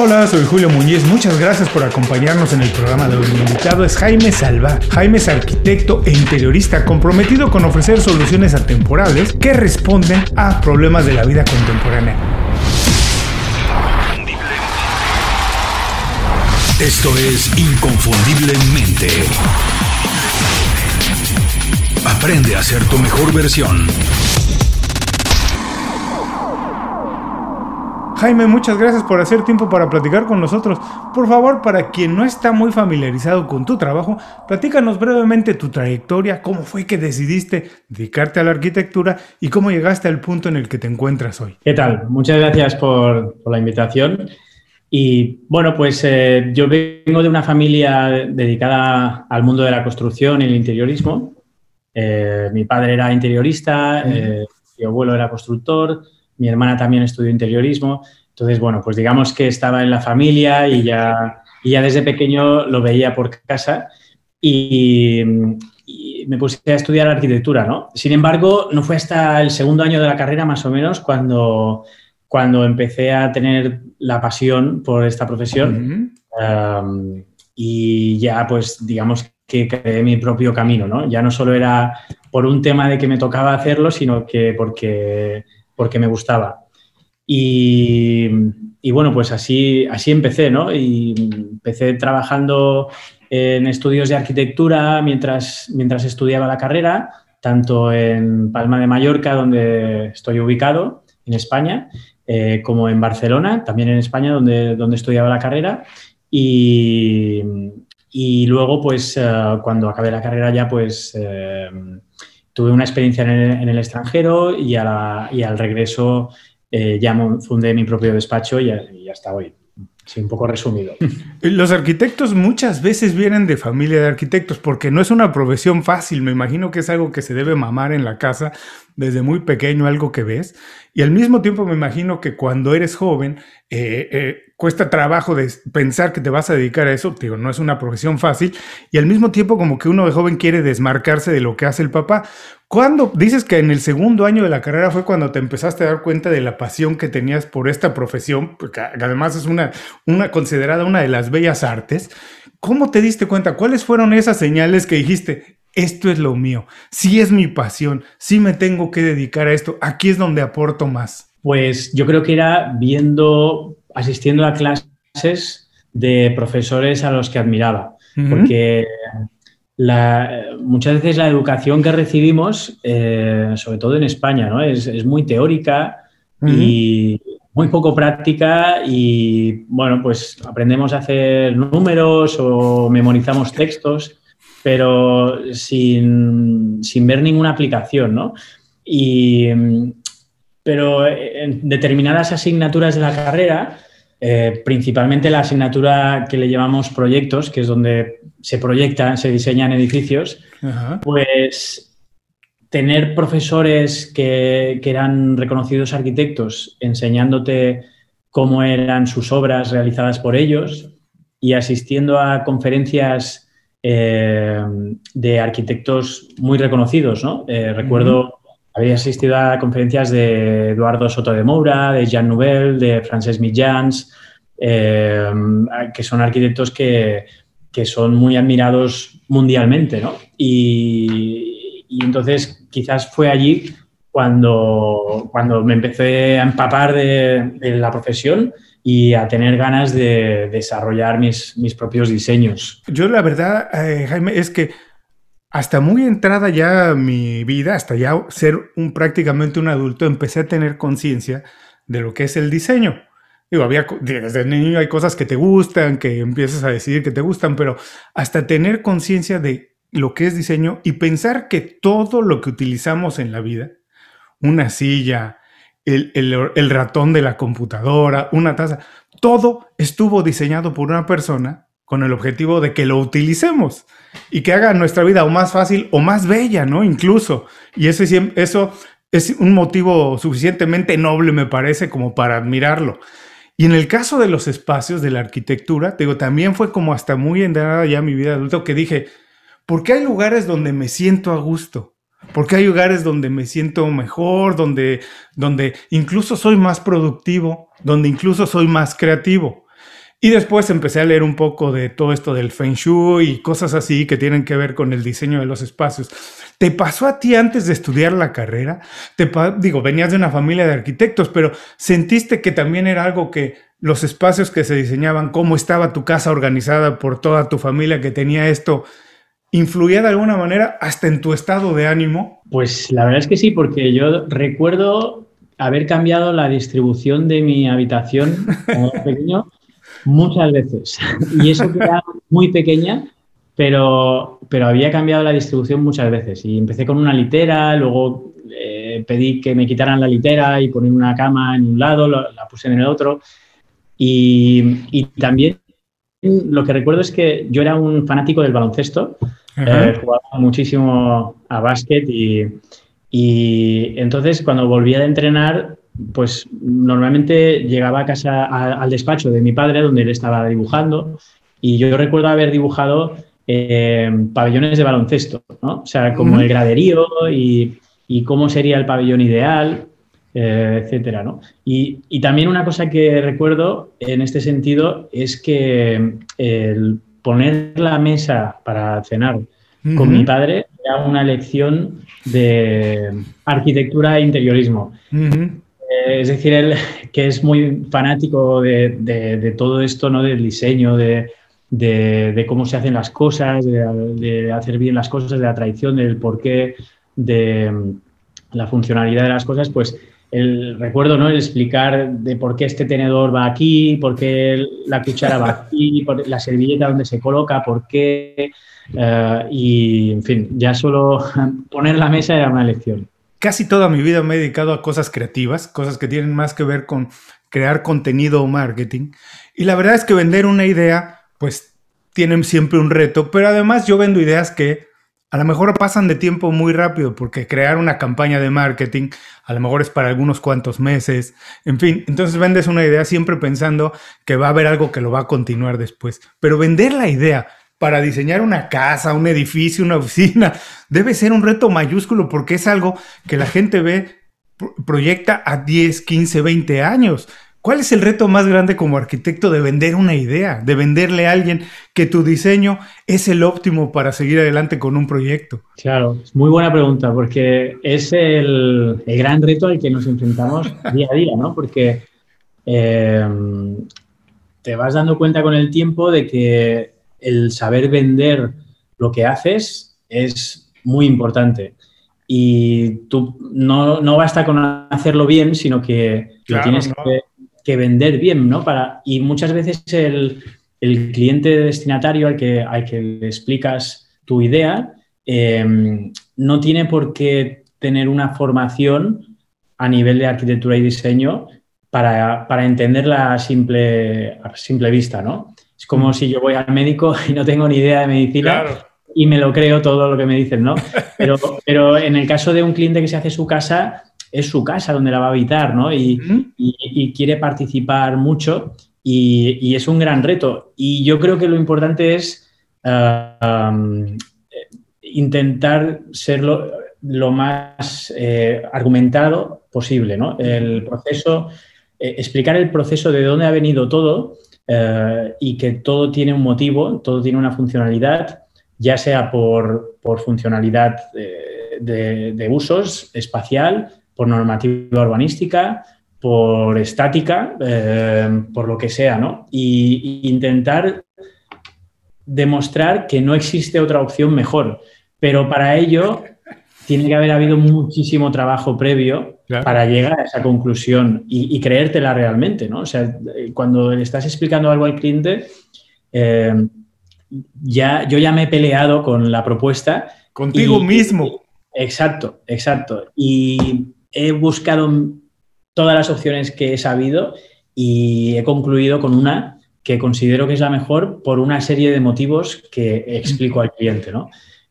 Hola, soy Julio Muñiz. Muchas gracias por acompañarnos en el programa de hoy. Mi invitado es Jaime Salva. Jaime es arquitecto e interiorista comprometido con ofrecer soluciones atemporales que responden a problemas de la vida contemporánea. Esto es Inconfundiblemente. Aprende a ser tu mejor versión. Jaime, muchas gracias por hacer tiempo para platicar con nosotros. Por favor, para quien no está muy familiarizado con tu trabajo, platícanos brevemente tu trayectoria, cómo fue que decidiste dedicarte a la arquitectura y cómo llegaste al punto en el que te encuentras hoy. ¿Qué tal? Muchas gracias por, la invitación. Y bueno, pues eh, yo vengo de una familia dedicada al mundo de la construcción y el interiorismo. Eh, mi padre era interiorista, eh, mi abuelo era constructor, mi hermana también estudió interiorismo. Entonces, bueno, pues digamos que estaba en la familia y ya, ya desde pequeño lo veía por casa y, me puse a estudiar arquitectura, ¿no? Sin embargo, no fue hasta el segundo año de la carrera, más o menos, cuando, cuando empecé a tener la pasión por esta profesión. y ya, pues, digamos que creé mi propio camino, ¿no? Ya no solo era por un tema de que me tocaba hacerlo, sino que porque porque me gustaba. Y, bueno, pues así, así empecé, ¿no? Y empecé trabajando en estudios de arquitectura mientras, mientras estudiaba la carrera, tanto en Palma de Mallorca, donde estoy ubicado, en España, eh, como en Barcelona, también en España, donde, donde estudiaba la carrera. Y, y luego, pues, eh, cuando acabé la carrera ya, pues... Eh, tuve una experiencia en el, extranjero y, al regreso eh, ya fundé mi propio despacho y, y hasta hoy. Sí, un poco resumido. Los arquitectos muchas veces vienen de familia de arquitectos porque no es una profesión fácil. Me imagino que es algo que se debe mamar en la casa desde muy pequeño, algo que ves. Y al mismo tiempo me imagino que cuando eres joven eh, eh, cuesta trabajo pensar que te vas a dedicar a eso. Digo, no es una profesión fácil. Y al mismo tiempo como que uno de joven quiere desmarcarse de lo que hace el papá. ¿Cuándo dices que en el segundo año de la carrera fue cuando te empezaste a dar cuenta de la pasión que tenías por esta profesión? Porque además es una considerada una de las bellas artes. ¿Cómo te diste cuenta? ¿Cuáles fueron esas señales que dijiste, esto es lo mío, sí es mi pasión, sí me tengo que dedicar a esto, aquí es donde aporto más? Pues yo creo que era viendo, asistiendo a clases de profesores a los que admiraba, porque muchas veces la educación que recibimos, eh, sobre todo en España, ¿no? es, muy teórica y muy poco práctica y bueno, pues aprendemos a hacer números o memorizamos textos pero sin, ver ninguna aplicación, ¿no? Y, pero en determinadas asignaturas de la carrera, eh, principalmente la asignatura que le llamamos proyectos, que es donde se proyectan, se diseñan edificios, pues tener profesores que, que, eran reconocidos arquitectos enseñándote cómo eran sus obras realizadas por ellos y asistiendo a conferencias eh, de arquitectos muy reconocidos. ¿no? Eh, recuerdo había asistido a conferencias de Eduardo Soto de Moura, de Jean Nouvel, de Francesc Mitjans, eh, que son arquitectos que, son muy admirados mundialmente. ¿no? Y, entonces quizás fue allí cuando, cuando me empecé a empapar de, de la profesión y a tener ganas de desarrollar mis, mis propios diseños. Yo la verdad, eh, Jaime, es que hasta muy entrada ya mi vida, hasta ya ser un, prácticamente un adulto, empecé a tener conciencia de lo que es el diseño. Digo, había, desde niño hay cosas que te gustan, que empiezas a decidir que te gustan, pero hasta tener conciencia de lo que es diseño y pensar que todo lo que utilizamos en la vida, una silla, el, ratón de la computadora, una taza, todo estuvo diseñado por una persona con el objetivo de que lo utilicemos y que haga nuestra vida o más fácil o más bella, ¿no? Incluso. Y eso, eso es un motivo suficientemente noble, me parece, como para admirarlo. Y en el caso de los espacios de la arquitectura, digo, también fue como hasta muy entrada ya mi vida adulta que dije, ¿por qué hay lugares donde me siento a gusto? Porque hay lugares donde me siento mejor, donde, donde incluso soy más productivo, donde incluso soy más creativo. Y después empecé a leer un poco de todo esto del Feng Shui y cosas así que tienen que ver con el diseño de los espacios. ¿Te pasó a ti antes de estudiar la carrera? Te digo, venías de una familia de arquitectos, pero ¿sentiste que también era algo que los espacios que se diseñaban, cómo estaba tu casa organizada por toda tu familia que tenía esto, influía de alguna manera hasta en tu estado de ánimo? Pues la verdad es que sí, porque yo recuerdo haber cambiado la distribución de mi habitación pequeño muchas veces. Y eso era muy pequeña, pero, pero había cambiado la distribución muchas veces. Y empecé con una litera, luego eh, pedí que me quitaran la litera y poner una cama en un lado, la puse en el otro. Y, y, también lo que recuerdo es que yo era un fanático del baloncesto, eh, jugaba muchísimo a básquet y, y entonces cuando volvía de entrenar pues normalmente llegaba a casa, al despacho de mi padre, donde él estaba dibujando, y yo recuerdo haber dibujado eh, pabellones de baloncesto, ¿no? O sea, como el graderío y, cómo sería el pabellón ideal, eh, etcétera, ¿no? Y, también una cosa que recuerdo en este sentido es que el poner la mesa para cenar con mi padre era una lección de arquitectura e interiorismo. Eh, es decir, él que es muy fanático de, todo esto, ¿no? Del diseño, de, cómo se hacen las cosas, de, hacer bien las cosas, de la tradición, del porqué, de la funcionalidad de las cosas, pues el recuerdo, ¿no? El explicar de por qué este tenedor va aquí, por qué la cuchara va aquí, por la servilleta donde se coloca, por qué. Eh, y, en fin, ya solo poner la mesa era una lección casi toda mi vida me he dedicado a cosas creativas, cosas que tienen más que ver con crear contenido o marketing. Y la verdad es que vender una idea, pues tienen siempre un reto, pero además yo vendo ideas que a lo mejor pasan de tiempo muy rápido, porque crear una campaña de marketing a lo mejor es para algunos cuantos meses, en fin, entonces vendes una idea siempre pensando que va a haber algo que lo va a continuar después, pero vender la idea para diseñar una casa, un edificio, una oficina, debe ser un reto mayúsculo porque es algo que la gente ve, proyecta a 10, 15, 20 años. ¿Cuál es el reto más grande como arquitecto de vender una idea, de venderle a alguien que tu diseño es el óptimo para seguir adelante con un proyecto? Claro, es muy buena pregunta porque es el, gran reto al que nos enfrentamos día a día, ¿no? Porque eh, te vas dando cuenta con el tiempo de que el saber vender lo que haces es muy importante. Y tú no, no basta con hacerlo bien, sino que lo tienes que, vender bien, ¿no? Para, y muchas veces el, cliente destinatario al que, al que le explicas tu idea em, no tiene por qué tener una formación a nivel de arquitectura y diseño para, para entenderla a simple, a simple vista, ¿no? Es como si yo voy al médico y no tengo ni idea de medicina y me lo creo todo lo que me dicen, ¿no? Pero, pero en el caso de un cliente que se hace su casa, es su casa donde la va a habitar, ¿no? Y, quiere participar mucho y, es un gran reto. Y yo creo que lo importante es ah, intentar ser lo, más eh, argumentado posible, ¿no? El proceso, eh, explicar el proceso de dónde ha venido todo eh, y que todo tiene un motivo, todo tiene una funcionalidad, ya sea por, funcionalidad de, usos espacial, por normativa urbanística, por estática, eh, por lo que sea, ¿no? Y, intentar demostrar que no existe otra opción mejor. Pero para ello tiene que haber habido muchísimo trabajo previo para llegar a esa conclusión y, creértela realmente, ¿no? O sea, cuando le estás explicando algo al cliente, eh, ya, yo ya me he peleado con la propuesta. Contigo mismo. Exacto, exacto. Y he buscado todas las opciones que he sabido y he concluido con una que considero que es la mejor por una serie de motivos que explico al cliente, ¿no?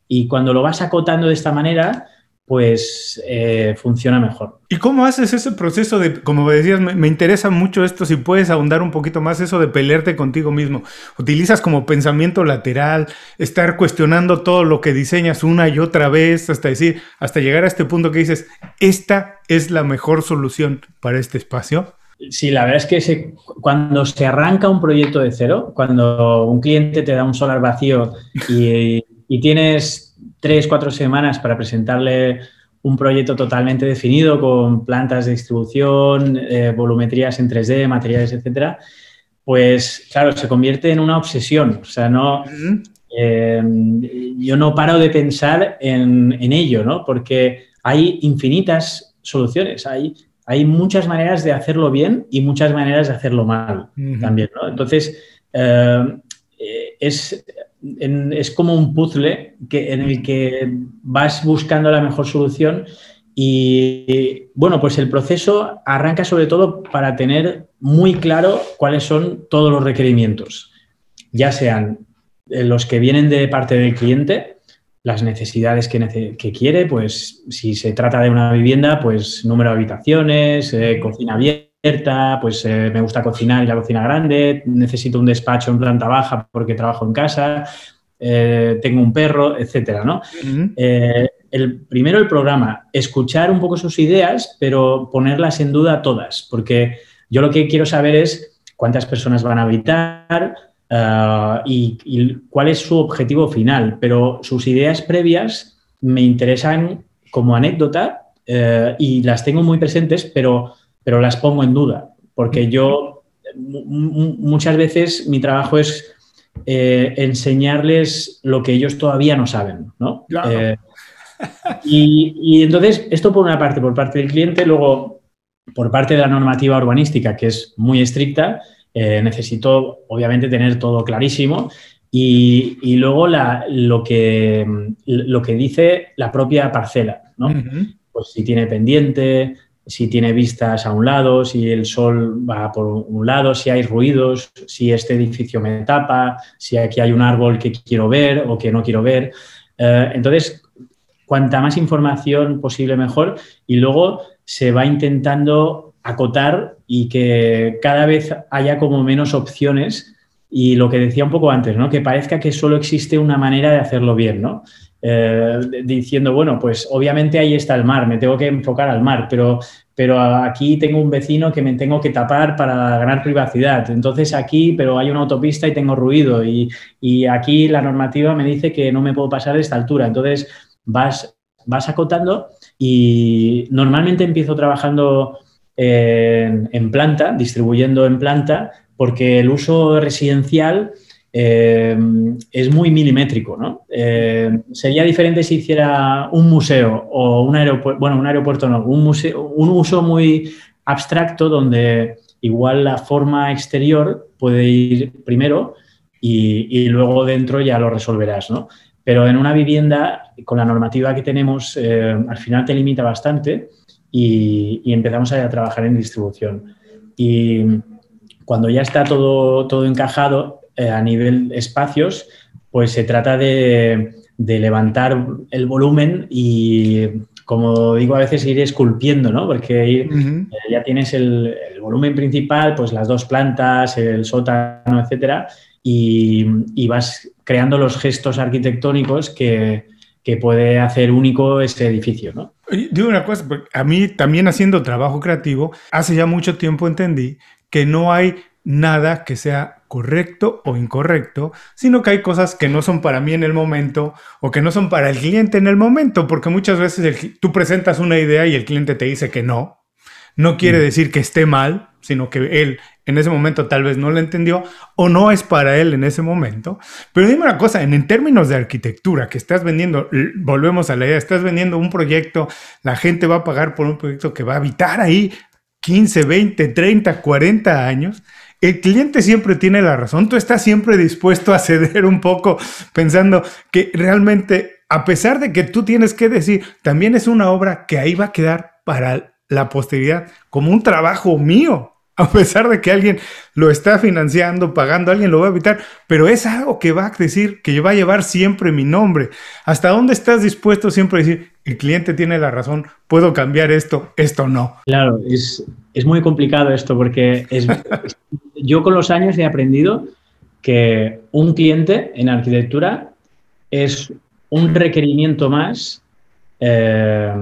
Y cuando lo vas acotando de esta manera, pues eh, funciona mejor. ¿Y cómo haces ese proceso de, como decías, me, interesa mucho esto, si puedes ahondar un poquito más eso de pelearte contigo mismo? ¿Utilizas como pensamiento lateral, estar cuestionando todo lo que diseñas una y otra vez hasta decir, hasta llegar a este punto que dices, esta es la mejor solución para este espacio? Sí, la verdad es que cuando se arranca un proyecto de cero, cuando un cliente te da un solar vacío y, tienes tres, cuatro semanas para presentarle un proyecto totalmente definido con plantas de distribución, eh, volumetrías en 3D, materiales, etcétera, pues claro, se convierte en una obsesión. O sea, no, eh, yo no paro de pensar en, en, ello, ¿no? Porque hay infinitas soluciones, hay hay muchas maneras de hacerlo bien y muchas maneras de hacerlo mal también, ¿no? Entonces, eh, es, es, como un puzzle que, en el que vas buscando la mejor solución y, bueno, pues el proceso arranca sobre todo para tener muy claro cuáles son todos los requerimientos, ya sean los que vienen de parte del cliente, las necesidades que, quiere, pues si se trata de una vivienda, pues número de habitaciones, eh, cocina abierta, pues eh, me gusta cocinar y la cocina grande, necesito un despacho en planta baja porque trabajo en casa, eh, tengo un perro, etcétera, ¿no? el, primero el programa, escuchar un poco sus ideas, pero ponerlas en duda todas, porque yo lo que quiero saber es cuántas personas van a habitar, y, cuál es su objetivo final, pero sus ideas previas me interesan como anécdota eh, y las tengo muy presentes, pero, pero las pongo en duda, porque yo muchas veces mi trabajo es eh, enseñarles lo que ellos todavía no saben, ¿no? Eh, y, y, entonces, esto por una parte, por parte del cliente, luego por parte de la normativa urbanística, que es muy estricta, eh, necesito, obviamente, tener todo clarísimo. Y, luego lo, que, lo que dice la propia parcela, ¿no? Pues si tiene pendiente, si tiene vistas a un lado, si el sol va por un lado, si hay ruidos, si este edificio me tapa, si aquí hay un árbol que quiero ver o que no quiero ver. Eh, entonces, cuanta más información posible mejor y luego se va intentando acotar y que cada vez haya como menos opciones y lo que decía un poco antes, ¿no? que parezca que solo existe una manera de hacerlo bien, ¿no? Eh, diciendo, bueno, pues obviamente ahí está el mar, me tengo que enfocar al mar, pero, pero aquí tengo un vecino que me tengo que tapar para ganar privacidad. Entonces aquí, pero hay una autopista y tengo ruido y, y aquí la normativa me dice que no me puedo pasar de esta altura. Entonces vas, vas acotando y normalmente empiezo trabajando en, planta, distribuyendo en planta, porque el uso residencial eh, es muy milimétrico. ¿no? Eh, sería diferente si hiciera un museo o un aeropuerto, bueno, un aeropuerto no, un, museo, un uso muy abstracto donde igual la forma exterior puede ir primero y, luego dentro ya lo resolverás. ¿no? Pero en una vivienda, con la normativa que tenemos, eh, al final te limita bastante y, empezamos a, trabajar en distribución. Y cuando ya está todo, todo encajado eh, a nivel espacios, pues se trata de, levantar el volumen y, como digo, a veces ir esculpiendo, ¿no? Porque eh, ya tienes el, volumen principal, pues las dos plantas, el sótano, etcétera, y, y vas creando los gestos arquitectónicos que, que puede hacer único ese edificio, ¿no? Digo una cosa, a mí también haciendo trabajo creativo, hace ya mucho tiempo entendí que no hay nada que sea correcto o incorrecto, sino que hay cosas que no son para mí en el momento o que no son para el cliente en el momento, porque muchas veces tú presentas una idea y el cliente te dice que no. No quiere mm. decir que esté mal, sino que él en ese momento tal vez no lo entendió o no es para él en ese momento. Pero dime una cosa, en, términos de arquitectura, que estás vendiendo, volvemos a la idea, estás vendiendo un proyecto, la gente va a pagar por un proyecto que va a habitar ahí 15, 20, 30, 40 años. El cliente siempre tiene la razón, tú estás siempre dispuesto a ceder un poco pensando que realmente, a pesar de que tú tienes que decir, también es una obra que ahí va a quedar para la posteridad, como un trabajo mío, a pesar de que alguien lo está financiando, pagando, alguien lo va a evitar, pero es algo que va a decir, que va a llevar siempre mi nombre. ¿Hasta dónde estás dispuesto siempre a decir, el cliente tiene la razón, puedo cambiar esto, esto no? Claro, es, muy complicado esto porque es, yo con los años he aprendido que un cliente en arquitectura es un requerimiento más eh,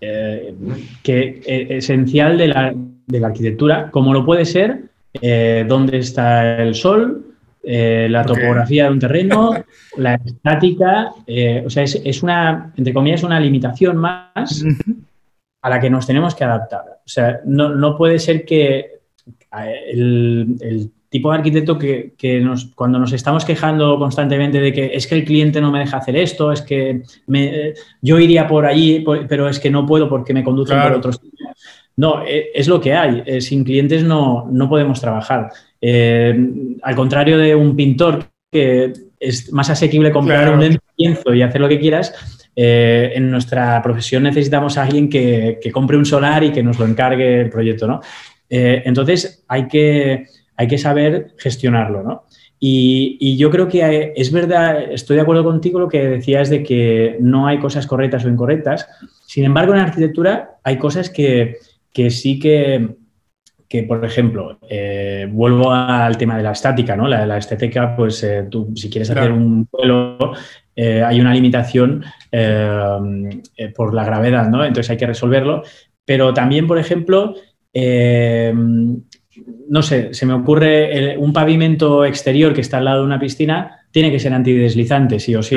eh, que, esencial de la, la arquitectura, como lo puede ser eh, dónde está el sol, eh, la topografía de un terreno, la estática. o sea, es, una, entre comillas, una limitación más a la que nos tenemos que adaptar. O sea, no, puede ser que el tipo de arquitecto que, nos, cuando nos estamos quejando constantemente de que es que el cliente no me deja hacer esto, es que me, yo iría por allí, pero es que no puedo porque me conducen por otros No, es lo que hay. Eh, sin clientes no, no podemos trabajar. Eh, al contrario de un pintor que es más asequible comprar un lienzo y hacer lo que quieras, eh, en nuestra profesión necesitamos a alguien que, que, compre un solar y que nos lo encargue el proyecto, ¿no? entonces hay que hay que saber gestionarlo, ¿no? Y, yo creo que es verdad, estoy de acuerdo contigo lo que decías de que no hay cosas correctas o incorrectas. Sin embargo, en arquitectura hay cosas que, sí que, que, por ejemplo, eh, vuelvo al tema de la estática, ¿no? La, estética, pues eh, tú si quieres hacer un vuelo, eh, hay una limitación por la gravedad, ¿no? Entonces hay que resolverlo. Pero también, por ejemplo, no sé, se me ocurre un pavimento exterior que está al lado de una piscina, tiene que ser antideslizante, sí o sí.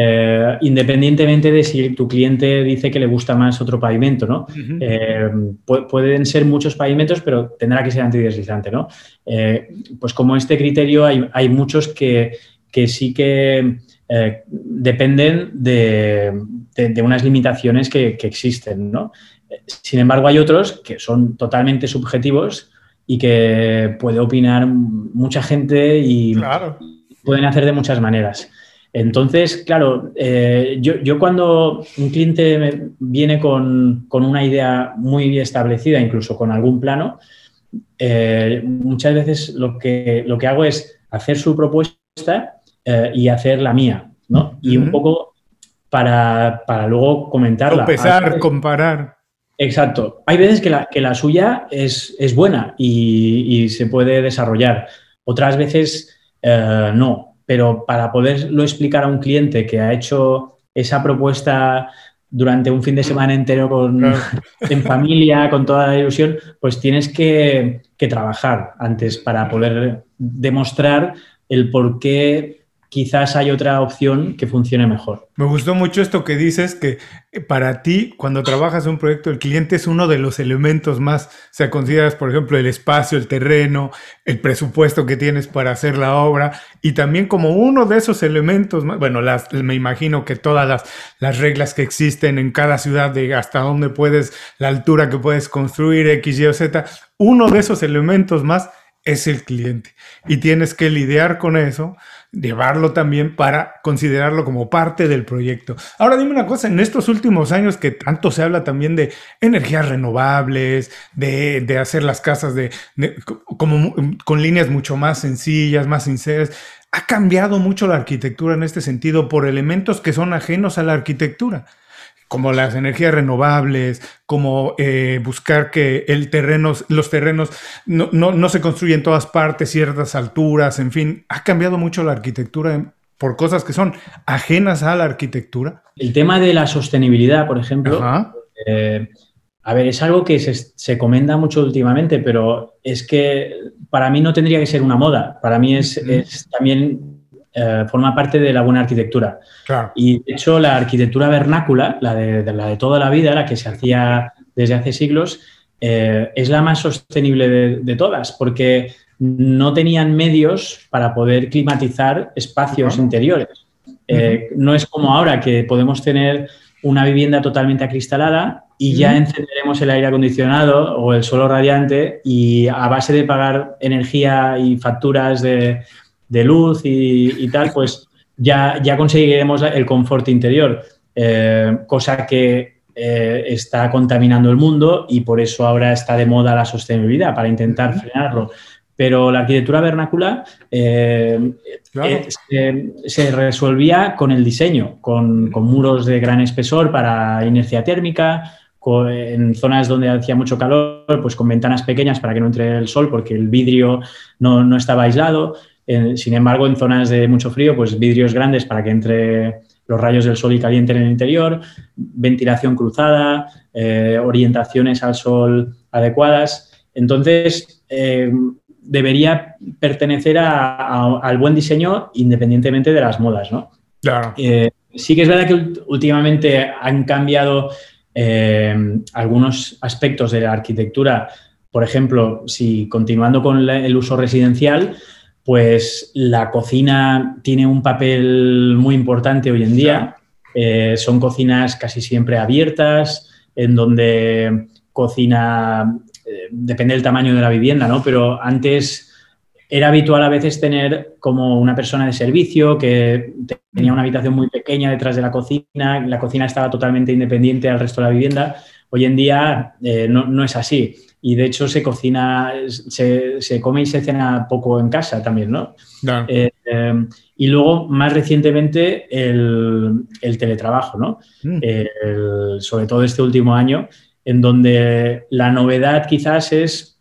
Eh, independientemente de si tu cliente dice que le gusta más otro pavimento, ¿no? Eh, pueden ser muchos pavimentos, pero tendrá que ser antideslizante, ¿no? Eh, pues como este criterio hay, muchos que, sí que dependen de, unas limitaciones que, que existen, ¿no? Sin embargo, hay otros que son totalmente subjetivos y que puede opinar mucha gente y pueden hacer de muchas maneras. Entonces, claro, eh, yo, cuando un cliente viene con, una idea muy bien establecida, incluso con algún plano, eh, muchas veces lo que, lo que hago es hacer su propuesta eh, y hacer la mía, ¿no? Y un poco para, para luego comentarla. Empezar, comparar. Exacto. Hay veces que la, que la suya es, es buena y, se puede desarrollar. Otras veces eh, no. Pero para poderlo explicar a un cliente que ha hecho esa propuesta durante un fin de semana entero con, en familia, con toda la ilusión, pues tienes que, que trabajar antes para poder demostrar el por qué quizás hay otra opción que funcione mejor. Me gustó mucho esto que dices, que eh, para ti, cuando trabajas un proyecto, el cliente es uno de los elementos más, o sea, consideras, por ejemplo, el espacio, el terreno, el presupuesto que tienes para hacer la obra, y también como uno de esos elementos, bueno, las, me imagino que todas las, las reglas que existen en cada ciudad, de hasta dónde puedes, la altura que puedes construir, X, Y o Z, uno de esos elementos más es el cliente. Y tienes que lidiar con eso llevarlo también para considerarlo como parte del proyecto. Ahora dime una cosa, en estos últimos años que tanto se habla también de energías renovables, de, hacer las casas de, como, con líneas mucho más sencillas, más sinceras, ha cambiado mucho la arquitectura en este sentido por elementos que son ajenos a la arquitectura como las energías renovables, como eh, buscar que el terreno, los terrenos no, no, se construyen en todas partes, ciertas alturas, en fin, ha cambiado mucho la arquitectura por cosas que son ajenas a la arquitectura. El tema de la sostenibilidad, por ejemplo, eh, a ver, es algo que se, se, comenta mucho últimamente, pero es que para mí no tendría que ser una moda, para mí es, es también eh, forma parte de la buena arquitectura. Y de hecho, la arquitectura vernácula, la de, la de toda la vida, la que se hacía desde hace siglos, eh, es la más sostenible de, todas, porque no tenían medios para poder climatizar espacios interiores. Eh, no es como ahora que podemos tener una vivienda totalmente acristalada y ya encenderemos el aire acondicionado o el suelo radiante y a base de pagar energía y facturas de, de luz y, tal, pues ya, ya conseguiremos el confort interior, eh, cosa que eh, está contaminando el mundo y por eso ahora está de moda la sostenibilidad, para intentar frenarlo. Pero la arquitectura vernácula eh, se, resolvía con el diseño, con, con, muros de gran espesor para inercia térmica, en zonas donde hacía mucho calor, pues con ventanas pequeñas para que no entre el sol, porque el vidrio no, no estaba aislado sin embargo, en zonas de mucho frío, pues vidrios grandes para que entre los rayos del sol y caliente en el interior, ventilación cruzada, eh, orientaciones al sol adecuadas. Entonces, eh, debería pertenecer al buen diseño independientemente de las modas, ¿no? Claro. Eh, sí que es verdad que últimamente han cambiado algunos aspectos de la arquitectura. Por ejemplo, si continuando con el uso residencial, pues la cocina tiene un papel muy importante hoy en día. Eh, son cocinas casi siempre abiertas, en donde cocina, eh, depende del tamaño de la vivienda, ¿no? Pero antes era habitual a veces tener como una persona de servicio que tenía una habitación muy pequeña detrás de la cocina, la cocina estaba totalmente independiente al resto de la vivienda. Hoy en día eh, no, es así. Y de hecho se cocina, se, come y se cena poco en casa también, ¿no? Y luego, más recientemente, el, teletrabajo, ¿no? Mm. sobre todo este último año, en donde la novedad quizás es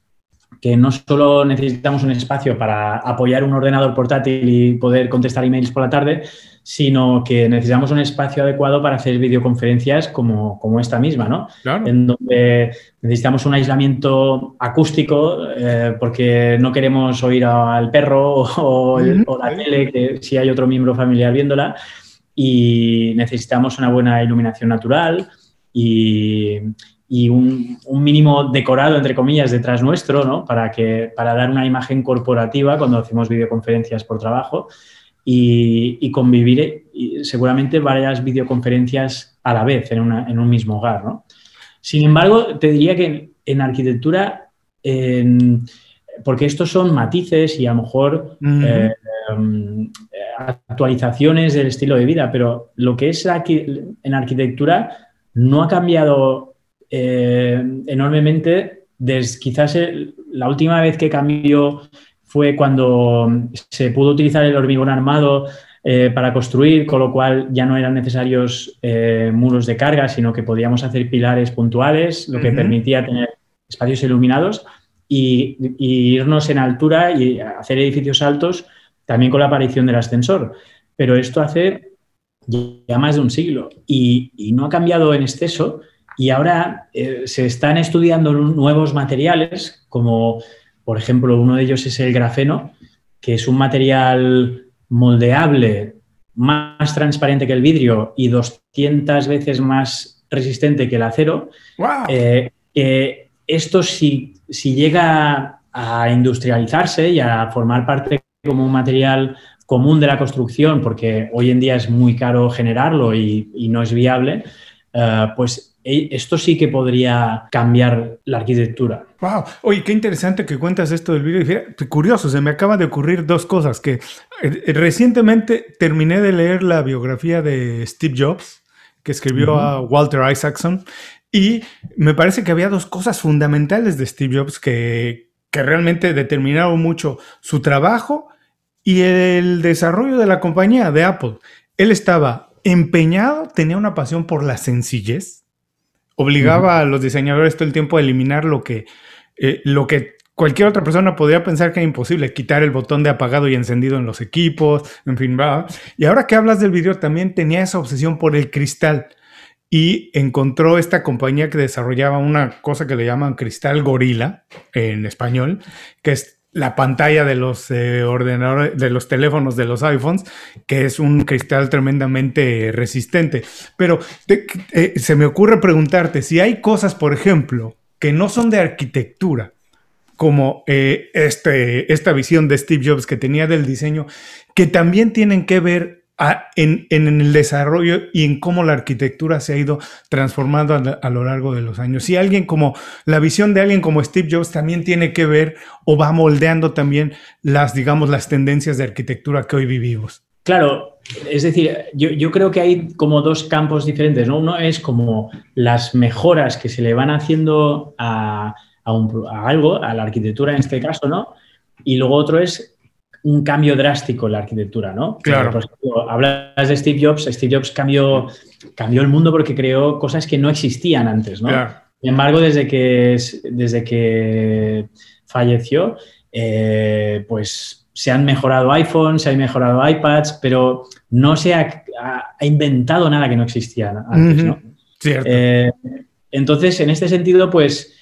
que no solo necesitamos un espacio para apoyar un ordenador portátil y poder contestar emails por la tarde, sino que necesitamos un espacio adecuado para hacer videoconferencias como, como esta misma, ¿no? En donde necesitamos un aislamiento acústico eh, porque no queremos oír al perro o, la tele, que si hay otro miembro familiar viéndola, y necesitamos una buena iluminación natural y, un, mínimo decorado, entre comillas, detrás nuestro, ¿no? Para, que, para dar una imagen corporativa cuando hacemos videoconferencias por trabajo y, convivir seguramente varias videoconferencias a la vez en, un mismo hogar. ¿no? Sin embargo, te diría que en arquitectura, porque estos son matices y a lo mejor eh, em, actualizaciones del estilo de vida, pero lo que es aquí, en arquitectura no ha cambiado eh, enormemente desde quizás la última vez que cambió fue cuando se pudo utilizar el hormigón armado eh, para construir, con lo cual ya no eran necesarios eh, muros de carga, sino que podíamos hacer pilares puntuales, lo que permitía tener espacios iluminados y, irnos en altura y hacer edificios altos también con la aparición del ascensor. Pero esto hace ya más de un siglo y, no ha cambiado en exceso y ahora eh, se están estudiando nuevos materiales como por ejemplo, uno de ellos es el grafeno, que es un material moldeable, más transparente que el vidrio y 200 veces más resistente que el acero. Eh, esto si, si llega a industrializarse y a formar parte como un material común de la construcción, porque hoy en día es muy caro generarlo y, no es viable, eh, pues esto sí que podría cambiar la arquitectura. Wow, oye, qué interesante que cuentas esto del vídeo. Curioso, se me acaba de ocurrir dos cosas. Que eh, recientemente terminé de leer la biografía de Steve Jobs, que escribió a Walter Isaacson, y me parece que había dos cosas fundamentales de Steve Jobs que, que realmente determinaron mucho su trabajo y el desarrollo de la compañía de Apple. Él estaba empeñado, tenía una pasión por la sencillez obligaba a los diseñadores todo el tiempo a eliminar lo que, eh, lo que cualquier otra persona podría pensar que era imposible, quitar el botón de apagado y encendido en los equipos, en fin, va. Y ahora que hablas del video, también tenía esa obsesión por el cristal y encontró esta compañía que desarrollaba una cosa que le llaman cristal gorila en español, que es la pantalla de los eh, ordenadores, de los teléfonos, de los iPhones, que es un cristal tremendamente resistente. Pero eh, se me ocurre preguntarte si hay cosas, por ejemplo, que no son de arquitectura, como eh, este, esta visión de Steve Jobs que tenía del diseño, que también tienen que ver en, el desarrollo y en cómo la arquitectura se ha ido transformando a, lo largo de los años. Si alguien como la visión de alguien como Steve Jobs también tiene que ver o va moldeando también las, digamos, las tendencias de arquitectura que hoy vivimos. Claro, es decir, yo, creo que hay como dos campos diferentes, ¿no? Uno es como las mejoras que se le van haciendo a, a algo, a la arquitectura en este caso, ¿no? Y luego otro es un cambio drástico en la arquitectura, ¿no? Claro. Por ejemplo, hablas de Steve Jobs, Steve Jobs cambió, cambió el mundo porque creó cosas que no existían antes, ¿no? Sin embargo, desde que, desde que falleció, eh, pues se han mejorado iPhones, se han mejorado iPads, pero no se ha, inventado nada que no existía antes, ¿no? Cierto. Eh, entonces, en este sentido, pues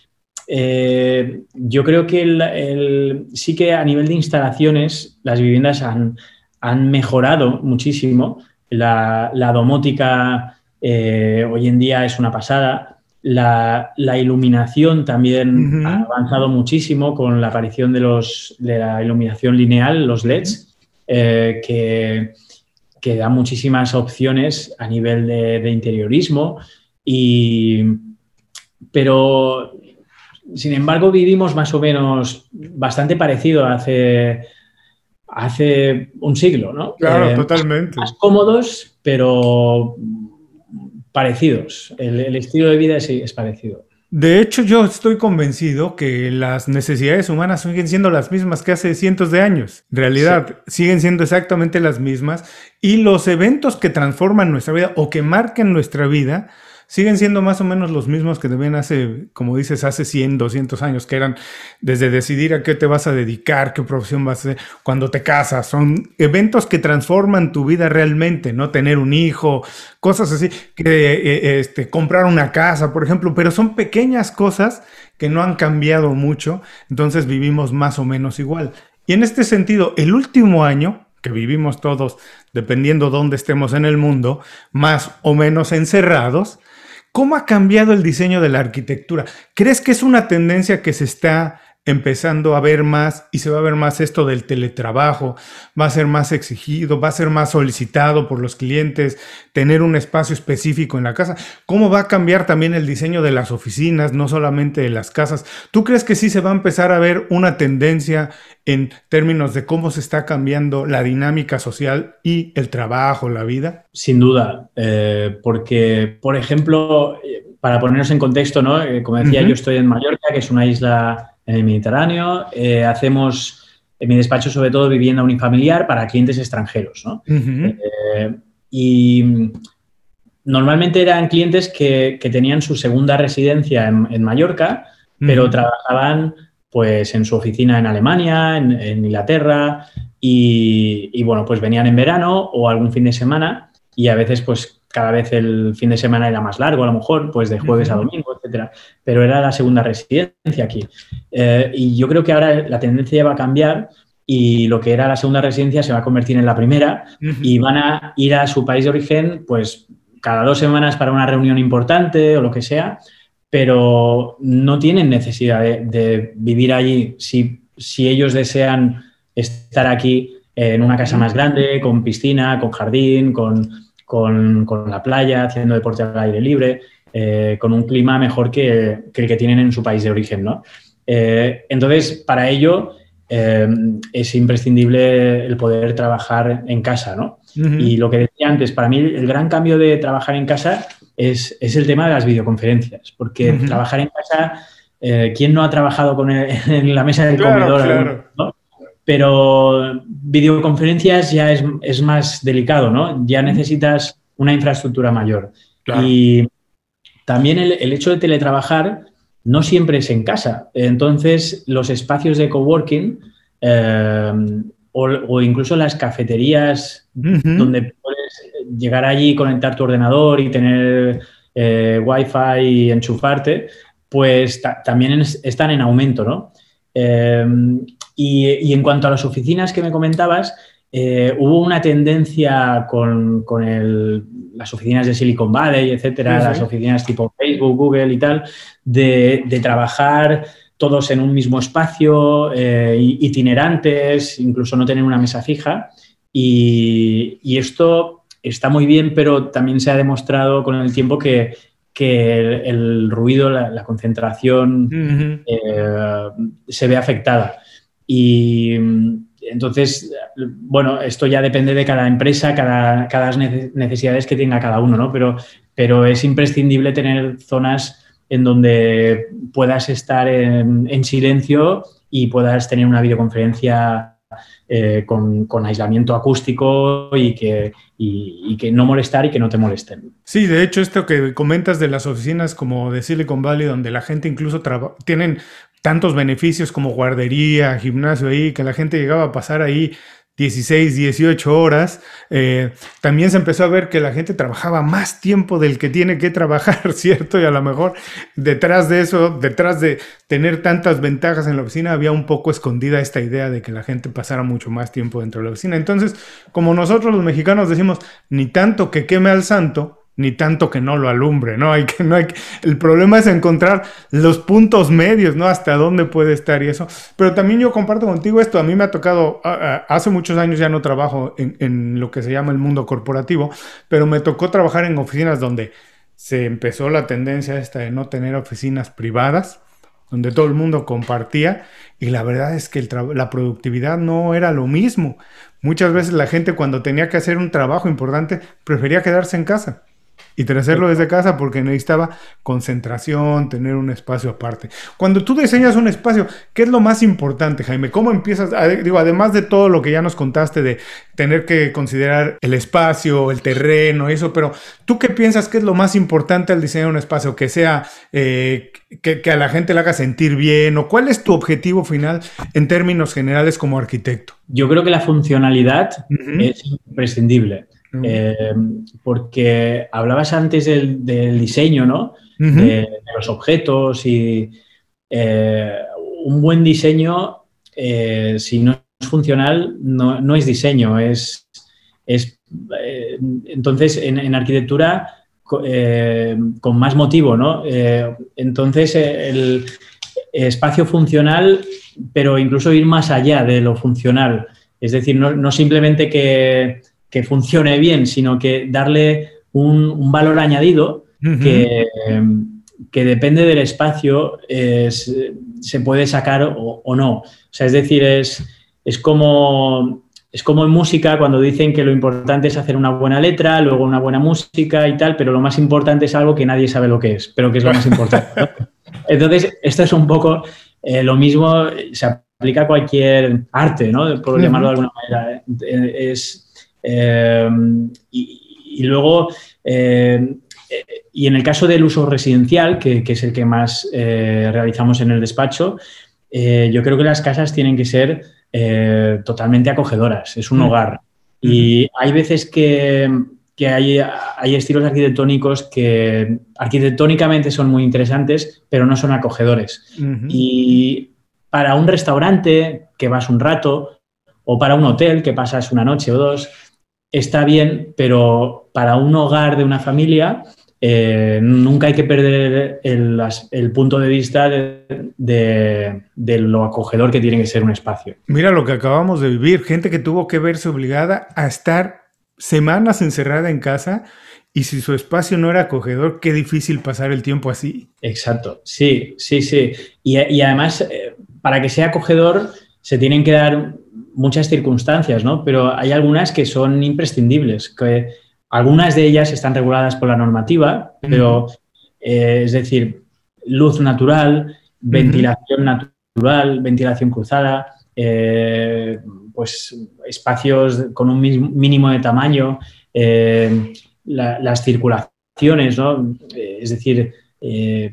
eh, yo creo que sí que a nivel de instalaciones las viviendas han, mejorado muchísimo. La, domótica eh, hoy en día es una pasada. La, iluminación también ha avanzado muchísimo con la aparición de, los, de la iluminación lineal, los LEDs, eh, que, que, da muchísimas opciones a nivel de, de interiorismo. Y, pero sin embargo, vivimos más o menos bastante parecido hace, hace un siglo, ¿no? Claro, eh, totalmente. Más cómodos, pero parecidos. El, estilo de vida es parecido. De hecho, yo estoy convencido que las necesidades humanas siguen siendo las mismas que hace cientos de años. En realidad, siguen siendo exactamente las mismas. Y los eventos que transforman nuestra vida o que marcan nuestra vida siguen siendo más o menos los mismos que deben hace, como dices, hace 100, 200 años, que eran desde decidir a qué te vas a dedicar, qué profesión vas a hacer, cuando te casas. Son eventos que transforman tu vida realmente, ¿no? Tener un hijo, cosas así, que eh, este, comprar una casa, por ejemplo, pero son pequeñas cosas que no han cambiado mucho, entonces vivimos más o menos igual. Y en este sentido, el último año, que vivimos todos, dependiendo dónde estemos en el mundo, más o menos encerrados, ¿Cómo ha cambiado el diseño de la arquitectura? ¿Crees que es una tendencia que se está empezando a ver más y se va a ver más esto del teletrabajo, va a ser más exigido, va a ser más solicitado por los clientes, tener un espacio específico en la casa. ¿Cómo va a cambiar también el diseño de las oficinas, no solamente de las casas? ¿Tú crees que sí se va a empezar a ver una tendencia en términos de cómo se está cambiando la dinámica social y el trabajo, la vida? Sin duda, eh, porque, por ejemplo, eh, para ponernos en contexto, ¿no? Eh, como decía, yo estoy en Mallorca, que es una isla en el Mediterráneo. Eh, hacemos en mi despacho sobre todo vivienda unifamiliar para clientes extranjeros. ¿no? Eh, y normalmente eran clientes que, tenían su segunda residencia en, Mallorca, pero trabajaban pues en su oficina en Alemania, en, Inglaterra, y, y, bueno, pues venían en verano o algún fin de semana y a veces pues cada vez el fin de semana era más largo, a lo mejor, pues de jueves a domingo, etcétera. Pero era la segunda residencia aquí. Eh, y yo creo que ahora la tendencia va a cambiar y lo que era la segunda residencia se va a convertir en la primera y van a ir a su país de origen, pues cada dos semanas para una reunión importante o lo que sea, pero no tienen necesidad de, vivir allí si, si ellos desean estar aquí en una casa más grande, con piscina, con jardín, con con, la playa, haciendo deporte al aire libre, eh, con un clima mejor que, el que tienen en su país de origen. ¿no? Eh, entonces, para ello eh, es imprescindible el poder trabajar en casa. ¿no? Y lo que decía antes, para mí el gran cambio de trabajar en casa es, el tema de las videoconferencias, porque trabajar en casa, ¿quién no ha trabajado con en la mesa del comedor? Pero videoconferencias ya es, más delicado, ¿no? Ya necesitas una infraestructura mayor. Y también el, hecho de teletrabajar no siempre es en casa. Entonces, los espacios de coworking eh, o, incluso las cafeterías donde puedes llegar allí, conectar tu ordenador y tener eh, wifi y enchufarte, pues también están en aumento, ¿no? Eh, y, en cuanto a las oficinas que me comentabas, eh, hubo una tendencia con, las oficinas de Silicon Valley, etcétera, las oficinas tipo Facebook, Google y tal, de, trabajar todos en un mismo espacio, eh, itinerantes, incluso no tener una mesa fija. Y, esto está muy bien, pero también se ha demostrado con el tiempo que, el, ruido, la, concentración eh, se ve afectada. Y mm, entonces, bueno, esto ya depende de cada empresa, cada, cada necesidades que tenga cada uno, ¿no? Pero, pero es imprescindible tener zonas en donde puedas estar en, silencio y puedas tener una videoconferencia eh, con, aislamiento acústico y que, y, que no molestar y que no te molesten. Sí, de hecho, esto que comentas de las oficinas como de Silicon Valley, donde la gente incluso tienen tantos beneficios como guardería, gimnasio ahí, que la gente llegaba a pasar ahí 16, 18 horas. Eh, también se empezó a ver que la gente trabajaba más tiempo del que tiene que trabajar, ¿cierto? Y a lo mejor detrás de eso, detrás de tener tantas ventajas en la oficina, había un poco escondida esta idea de que la gente pasara mucho más tiempo dentro de la oficina. Entonces, como nosotros los mexicanos decimos, ni tanto que queme al santo, ni tanto que no lo alumbre, ¿no? Hay que, no hay el problema es encontrar los puntos medios, ¿no? Hasta dónde puede estar y eso. Pero también yo comparto contigo esto, a mí me ha tocado, hace muchos años ya no trabajo en lo que se llama el mundo corporativo, pero me tocó trabajar en oficinas donde se empezó la tendencia esta de no tener oficinas privadas, donde todo el mundo compartía y la verdad es que la productividad no era lo mismo. Muchas veces la gente cuando tenía que hacer un trabajo importante prefería quedarse en casa y hacerlo desde casa porque necesitaba concentración, tener un espacio aparte. Cuando tú diseñas un espacio, ¿qué es lo más importante, Jaime? ¿Cómo empiezas? Digo, además de todo lo que ya nos contaste de tener que considerar el espacio, el terreno, eso, pero ¿tú qué piensas que es lo más importante al diseñar un espacio? Que sea, eh, que, a la gente le haga sentir bien, o cuál es tu objetivo final en términos generales como arquitecto? Yo creo que la funcionalidad es imprescindible. Eh, porque hablabas antes del, diseño, ¿no? de, los objetos y eh, un buen diseño, eh, si no es funcional, no, es diseño, es... es entonces, en, arquitectura, con más motivo, ¿no? entonces, el espacio funcional, pero incluso ir más allá de lo funcional. Es decir, no simplemente que que funcione bien, sino que darle un, valor añadido que, que, depende del espacio se puede sacar o, no. O sea, es decir, es, es como es como en música cuando dicen que lo importante es hacer una buena letra, luego una buena música y tal, pero lo más importante es algo que nadie sabe lo que es, pero que es lo más importante. Entonces, esto es un poco eh, lo mismo, se aplica a cualquier arte, ¿no? Por llamarlo de alguna manera. Eh, es, Em, y, luego, em, y en el caso del uso residencial, que, es el que más eh, realizamos en el despacho, eh, yo creo que las casas tienen que ser eh, totalmente acogedoras, es un mm. hogar. Y hay veces que, hay, hay, estilos arquitectónicos que arquitectónicamente son muy interesantes, pero no son acogedores. Y para un restaurante que vas un rato, o para un hotel que pasas una noche o dos, está bien, pero para un hogar de una familia eh, nunca hay que perder el, punto de vista de, lo acogedor que tiene que ser un espacio. Mira lo que acabamos de vivir, gente que tuvo que verse obligada a estar semanas encerrada en casa y si su espacio no era acogedor, qué difícil pasar el tiempo así. Exacto, sí, sí, sí. Y, y además, eh, para que sea acogedor, se tienen que dar muchas circunstancias, ¿no? Pero hay algunas que son imprescindibles, que algunas de ellas están reguladas por la normativa, pero eh, es decir, luz natural, ventilación natural, ventilación cruzada, eh, pues espacios con un mínimo de tamaño, eh, las circulaciones, ¿no? Es decir,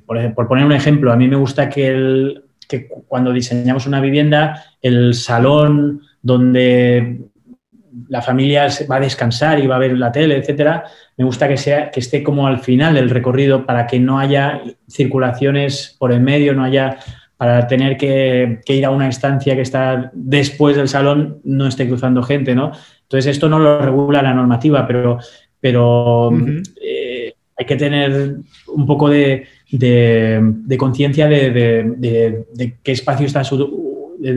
por, por, poner un ejemplo, a mí me gusta que, el, que cuando diseñamos una vivienda, el salón donde la familia va a descansar y va a ver la tele, etcétera, me gusta que, sea, que esté como al final del recorrido para que no haya circulaciones por el medio, no haya para tener que, ir a una estancia que está después del salón, no esté cruzando gente, ¿no? Entonces, esto no lo regula la normativa, pero, pero eh, hay que tener un poco de, conciencia de, qué espacio está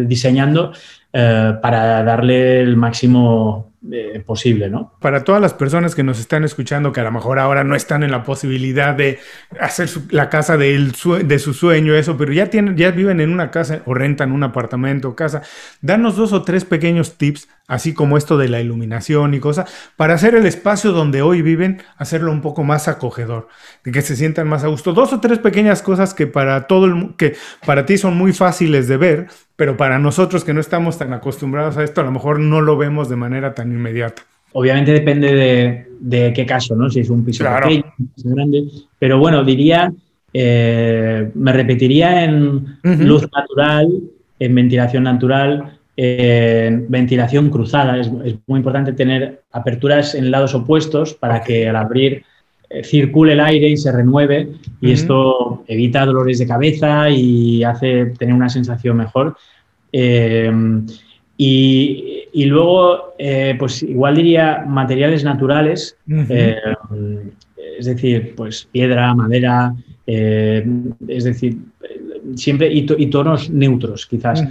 diseñando eh, para darle el máximo eh, posible, ¿no? Para todas las personas que nos están escuchando, que a lo mejor ahora no están en la posibilidad de hacer la casa de, de su sueño, eso, pero ya, tienen, ya viven en una casa o rentan un apartamento o casa, danos dos o tres pequeños tips así como esto de la iluminación y cosas, para hacer el espacio donde hoy viven, hacerlo un poco más acogedor, de que se sientan más a gusto. Dos o tres pequeñas cosas que para todo el, que para ti son muy fáciles de ver, pero para nosotros que no estamos tan acostumbrados a esto, a lo mejor no lo vemos de manera tan inmediata. Obviamente depende de, qué caso, ¿no? Si es un piso pequeño, un piso grande. Pero bueno, diría, eh, me repetiría en luz natural, en ventilación natural, ventilación cruzada. Es, muy importante tener aperturas en lados opuestos para que al abrir circule el aire y se renueve y esto evita dolores de cabeza y hace tener una sensación mejor. Y, luego, eh, pues igual diría materiales naturales, eh, es decir, pues piedra, madera, eh, es decir, siempre y, tonos neutros, quizás,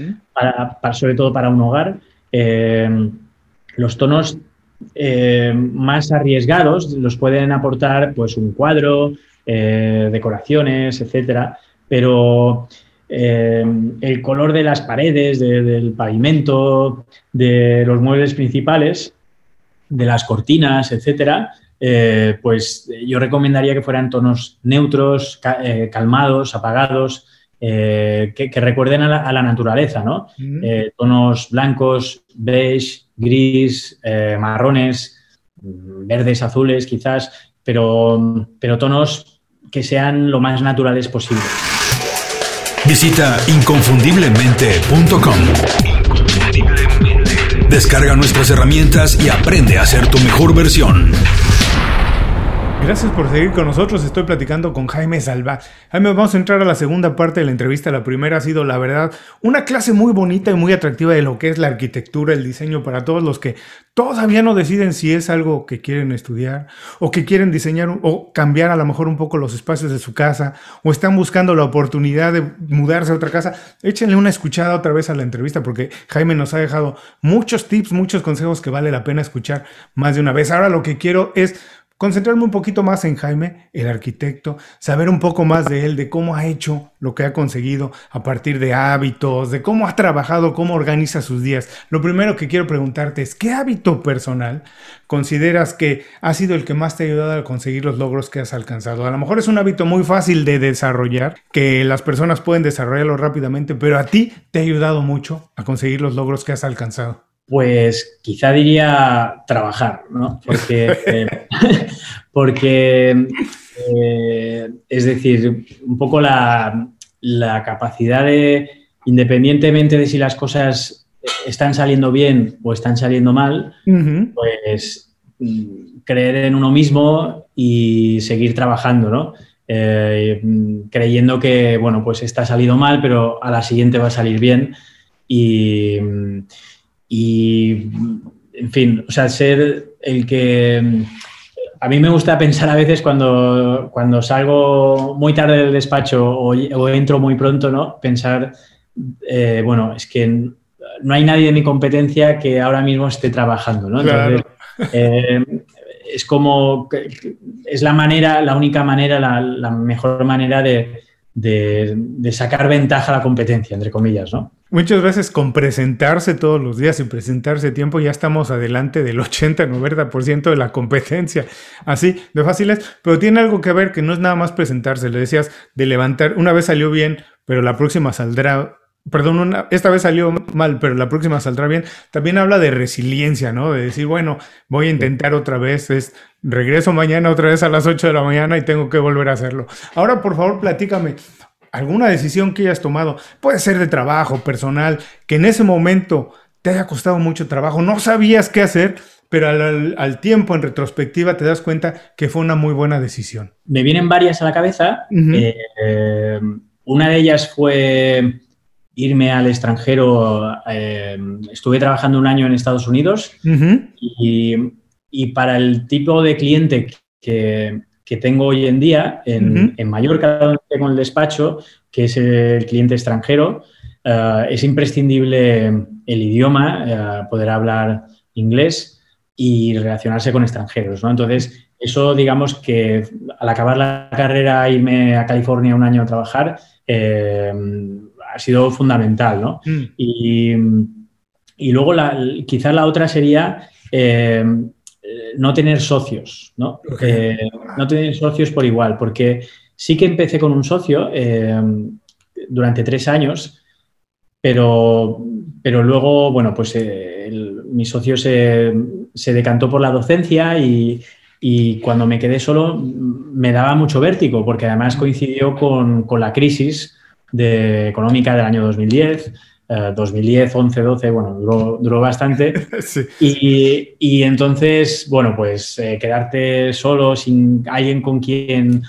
sobre todo para un hogar. los tonos más arriesgados los pueden aportar pues un cuadro, decoraciones, etcétera, pero eh, el color de las paredes, del pavimento, de los muebles principales, de las cortinas, etcétera, eh, pues yo recomendaría que fueran tonos neutros, eh, calmados, apagados, que, recuerden a la, naturaleza, ¿no? tonos blancos, beige, gris, marrones, verdes, azules, quizás, pero, pero tonos que sean lo más naturales posible. Visita inconfundiblemente.com. Descarga nuestras herramientas y aprende a ser tu mejor versión. Gracias por seguir con nosotros. Estoy platicando con Jaime Salva. Jaime, vamos a entrar a la segunda parte de la entrevista. La primera ha sido, la verdad, una clase muy bonita y muy atractiva de lo que es la arquitectura, el diseño para todos los que todavía no deciden si es algo que quieren estudiar o que quieren diseñar o cambiar a lo mejor un poco los espacios de su casa o están buscando la oportunidad de mudarse a otra casa. Échenle una escuchada otra vez a la entrevista porque Jaime nos ha dejado muchos tips, muchos consejos que vale la pena escuchar más de una vez. Ahora lo que quiero es concentrarme un poquito más en Jaime, el arquitecto, saber un poco más de él, de cómo ha hecho lo que ha conseguido a partir de hábitos, de cómo ha trabajado, cómo organiza sus días. Lo primero que quiero preguntarte es, ¿qué hábito personal consideras que ha sido el que más te ha ayudado a conseguir los logros que has alcanzado? A lo mejor es un hábito muy fácil de desarrollar, que las personas pueden desarrollarlo rápidamente, pero a ti te ha ayudado mucho a conseguir los logros que has alcanzado. Pues quizá diría trabajar, ¿no? Porque, eh, porque eh, es decir, un poco la, capacidad de, independientemente de si las cosas están saliendo bien o están saliendo mal, pues mm, creer en uno mismo y seguir trabajando, ¿no? Eh, creyendo que, bueno, pues está salido mal, pero a la siguiente va a salir bien. Y, y, en fin, o sea, ser el que... A mí me gusta pensar a veces cuando, cuando salgo muy tarde del despacho o, entro muy pronto, ¿no? Pensar, eh, bueno, es que no hay nadie de mi competencia que ahora mismo esté trabajando, ¿no? Entonces, eh, es como, es la manera, la única manera, la mejor manera de, de, sacar ventaja a la competencia, entre comillas, ¿no? Muchas veces con presentarse todos los días y presentarse tiempo ya estamos adelante del 80-90% de la competencia. Así de fáciles, pero tiene algo que ver que no es nada más presentarse. Le decías de levantar, una vez salió bien, pero la próxima saldrá perdón, esta vez salió mal, pero la próxima saldrá bien. También habla de resiliencia, ¿no? De decir, bueno, voy a intentar otra vez, es regreso mañana otra vez a las 8 de la mañana y tengo que volver a hacerlo. Ahora, por favor, platícame. ¿Alguna decisión que hayas tomado? Puede ser de trabajo, personal, que en ese momento te haya costado mucho trabajo, no sabías qué hacer, pero al, tiempo, en retrospectiva, te das cuenta que fue una muy buena decisión. Me vienen varias a la cabeza. Eh, una de ellas fue irme al extranjero. Eh, estuve trabajando un año en Estados Unidos y, para el tipo de cliente que, tengo hoy en día en, Mallorca, donde tengo el despacho, que es el cliente extranjero, eh, es imprescindible el idioma, eh, poder hablar inglés y relacionarse con extranjeros. ¿no? Entonces, eso digamos que al acabar la carrera, irme a California un año a trabajar, ha sido fundamental, ¿no? Mm. Y, luego la, quizás la otra sería eh, no tener socios, ¿no? Eh, no tener socios por igual, porque sí que empecé con un socio eh, durante tres años, pero, pero luego, bueno, pues mi socio se, decantó por la docencia y, cuando me quedé solo me daba mucho vértigo, porque además coincidió con, con la crisis de, económica del año 2010. 2010, 11, 12, bueno, duró, bastante. y, entonces, bueno, pues eh, quedarte solo, sin alguien con quien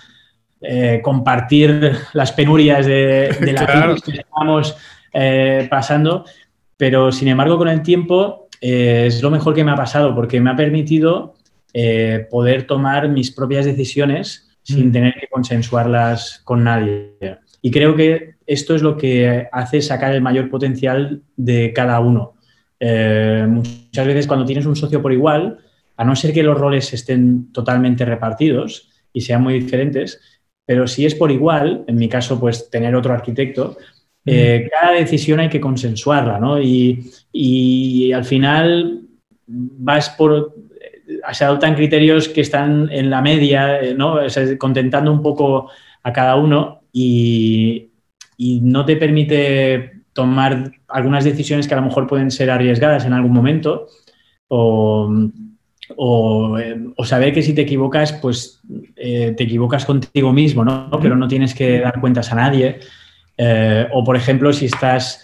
eh, compartir las penurias de, la vida que estamos eh, pasando, pero sin embargo con el tiempo es lo mejor que me ha pasado porque me ha permitido poder tomar mis propias decisiones sin mm. tener que consensuarlas con nadie. Y creo que esto es lo que hace sacar el mayor potencial de cada uno. Eh, muchas veces cuando tienes un socio por igual, a no ser que los roles estén totalmente repartidos y sean muy diferentes, pero si es por igual, en mi caso, pues tener otro arquitecto, eh, cada decisión hay que consensuarla, ¿no? Y, y al final vas por, se adoptan criterios que están en la media, ¿no? contentando un poco a cada uno y, no te permite tomar algunas decisiones que a lo mejor pueden ser arriesgadas en algún momento o, saber que si te equivocas, pues eh, te equivocas contigo mismo, ¿no? Pero no tienes que dar cuentas a nadie. Eh, o, por ejemplo, si estás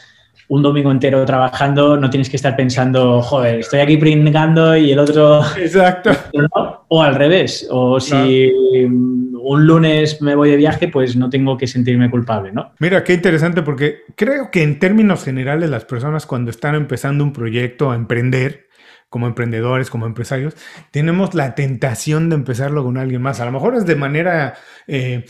un domingo entero trabajando, no tienes que estar pensando, joder, estoy aquí pringando y el otro... Exacto. O al revés, o si un lunes me voy de viaje, pues no tengo que sentirme culpable, ¿no? Mira, qué interesante, porque creo que en términos generales las personas cuando están empezando un proyecto a emprender, como emprendedores, como empresarios, tenemos la tentación de empezarlo con alguien más. A lo mejor es de manera eh,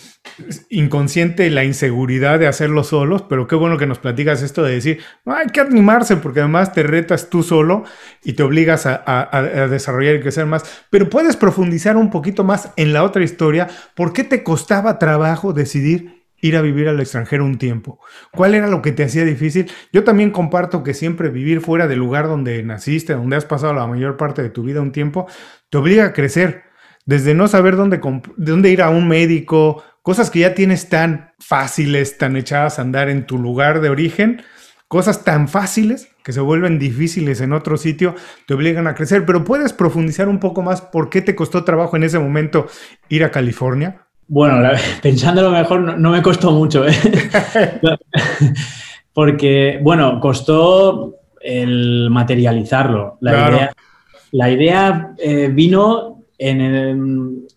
inconsciente la inseguridad de hacerlo solos, pero qué bueno que nos platicas esto de decir, hay que animarse porque además te retas tú solo y te obligas a, a desarrollar y crecer más. Pero puedes profundizar un poquito más en la otra historia. ¿Por qué te costaba trabajo decidir ir a vivir al extranjero un tiempo? ¿Cuál era lo que te hacía difícil? Yo también comparto que siempre vivir fuera del lugar donde naciste, donde has pasado la mayor parte de tu vida un tiempo, te obliga a crecer. Desde no saber dónde, dónde ir a un médico, cosas que ya tienes tan fáciles, tan echadas a andar en tu lugar de origen, cosas tan fáciles que se vuelven difíciles en otro sitio, te obligan a crecer. Pero puedes profundizar un poco más por qué te costó trabajo en ese momento ir a California. Bueno, pensando lo mejor, no, me costó mucho, ¿eh? porque, bueno, costó el materializarlo. La idea, la idea eh, vino en el,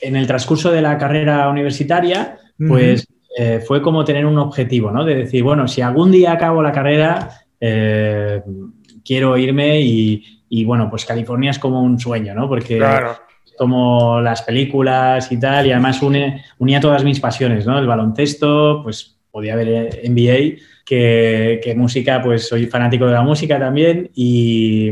en el, transcurso de la carrera universitaria, pues eh, fue como tener un objetivo, ¿no? De decir, bueno, si algún día acabo la carrera, quiero irme y, y, bueno, pues California es como un sueño, ¿no? Porque como las películas y tal, y además une, unía todas mis pasiones, ¿no? El baloncesto, pues podía ver NBA, que, música, pues soy fanático de la música también, y,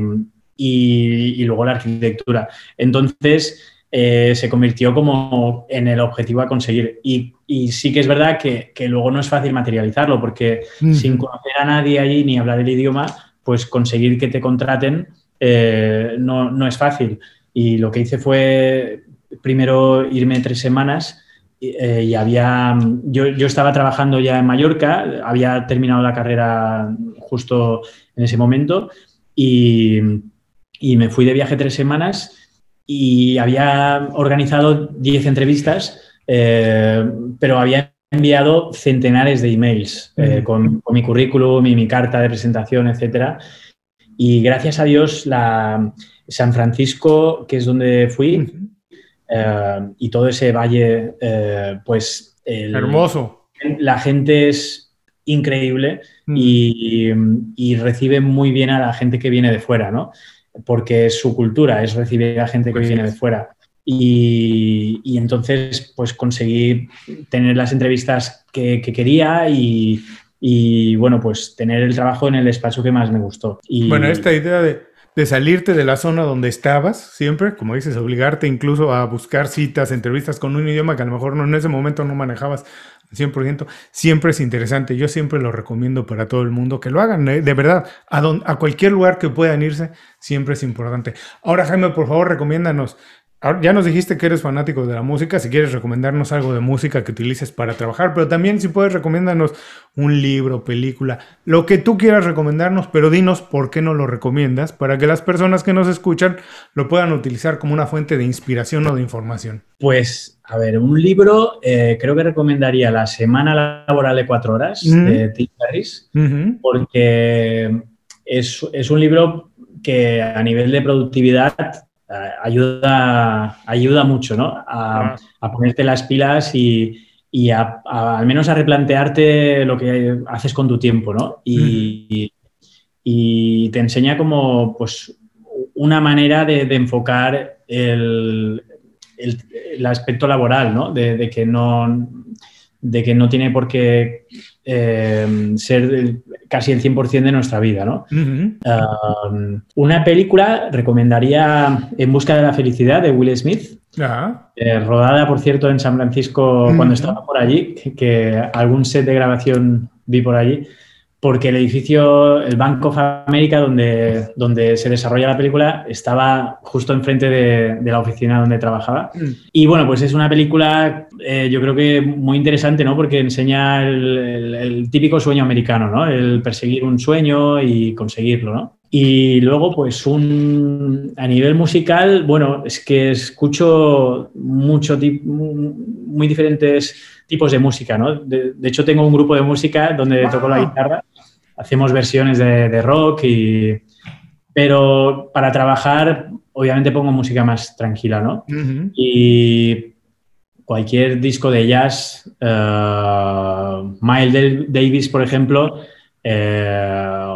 y, luego la arquitectura. Entonces, eh, se convirtió como en el objetivo a conseguir. Y, y sí que es verdad que, que, luego no es fácil materializarlo, porque mm. sin conocer a nadie allí ni hablar el idioma, pues conseguir que te contraten eh, no, no es fácil. Y lo que hice fue primero irme tres semanas eh, y había, yo, yo, estaba trabajando ya en Mallorca, había terminado la carrera justo en ese momento y, y me fui de viaje tres semanas y había organizado diez entrevistas, eh, pero había enviado centenares de emails eh, con, con, mi currículum y mi carta de presentación, etcétera. Y gracias a Dios la, San Francisco, que es donde fui, eh, y todo ese valle, eh, pues... Hermoso. La gente es increíble y, recibe muy bien a la gente que viene de fuera, ¿no? Porque su cultura es recibir a gente que pues viene de fuera. Y, entonces, pues conseguí tener las entrevistas que, quería y, bueno, pues tener el trabajo en el despacho que más me gustó. Y, bueno, esta idea de de salirte de la zona donde estabas siempre, como dices, obligarte incluso a buscar citas, entrevistas con un idioma que a lo mejor no, en ese momento no manejabas al 100%, siempre es interesante. Yo siempre lo recomiendo para todo el mundo que lo hagan, ¿eh? de verdad, a, a cualquier lugar que puedan irse, siempre es importante. Ahora, Jaime, por favor, recomiéndanos ya nos dijiste que eres fanático de la música, si quieres recomendarnos algo de música que utilices para trabajar, pero también si puedes recomendarnos un libro, película, lo que tú quieras recomendarnos, pero dinos por qué no lo recomiendas para que las personas que nos escuchan lo puedan utilizar como una fuente de inspiración o de información. Pues, a ver, un libro, eh, creo que recomendaría La Semana Laboral de Cuatro Horas de Tim Ferriss, porque es, es un libro que a nivel de productividad ayuda, ayuda mucho, ¿no? A, ponerte las pilas y, al menos a replantearte lo que haces con tu tiempo, ¿no? Y, te enseña como, pues, una manera de, enfocar el, aspecto laboral, ¿no? De, que no de que no tiene por qué eh, ser casi el 100% de nuestra vida, ¿no? Um, una película recomendaría En busca de la felicidad de Will Smith, eh, rodada, por cierto, en San Francisco cuando estaba por allí, que, algún set de grabación vi por allí porque el edificio, el Bank of America, donde, donde se desarrolla la película, estaba justo enfrente de, de la oficina donde trabajaba. Mm. Y bueno, pues es una película, eh, yo creo que muy interesante, ¿no? Porque enseña el, típico sueño americano, ¿no? El perseguir un sueño y conseguirlo, ¿no? Y luego, pues un, a nivel musical, bueno, es que escucho mucho, muy diferentes tipos de música, ¿no? De, de, hecho, tengo un grupo de música donde toco la guitarra hacemos versiones de, rock y... Pero para trabajar, obviamente pongo música más tranquila, ¿no? Y cualquier disco de jazz, uh, Miles Davis, por ejemplo, eh,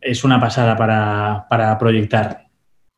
es una pasada para, para proyectar.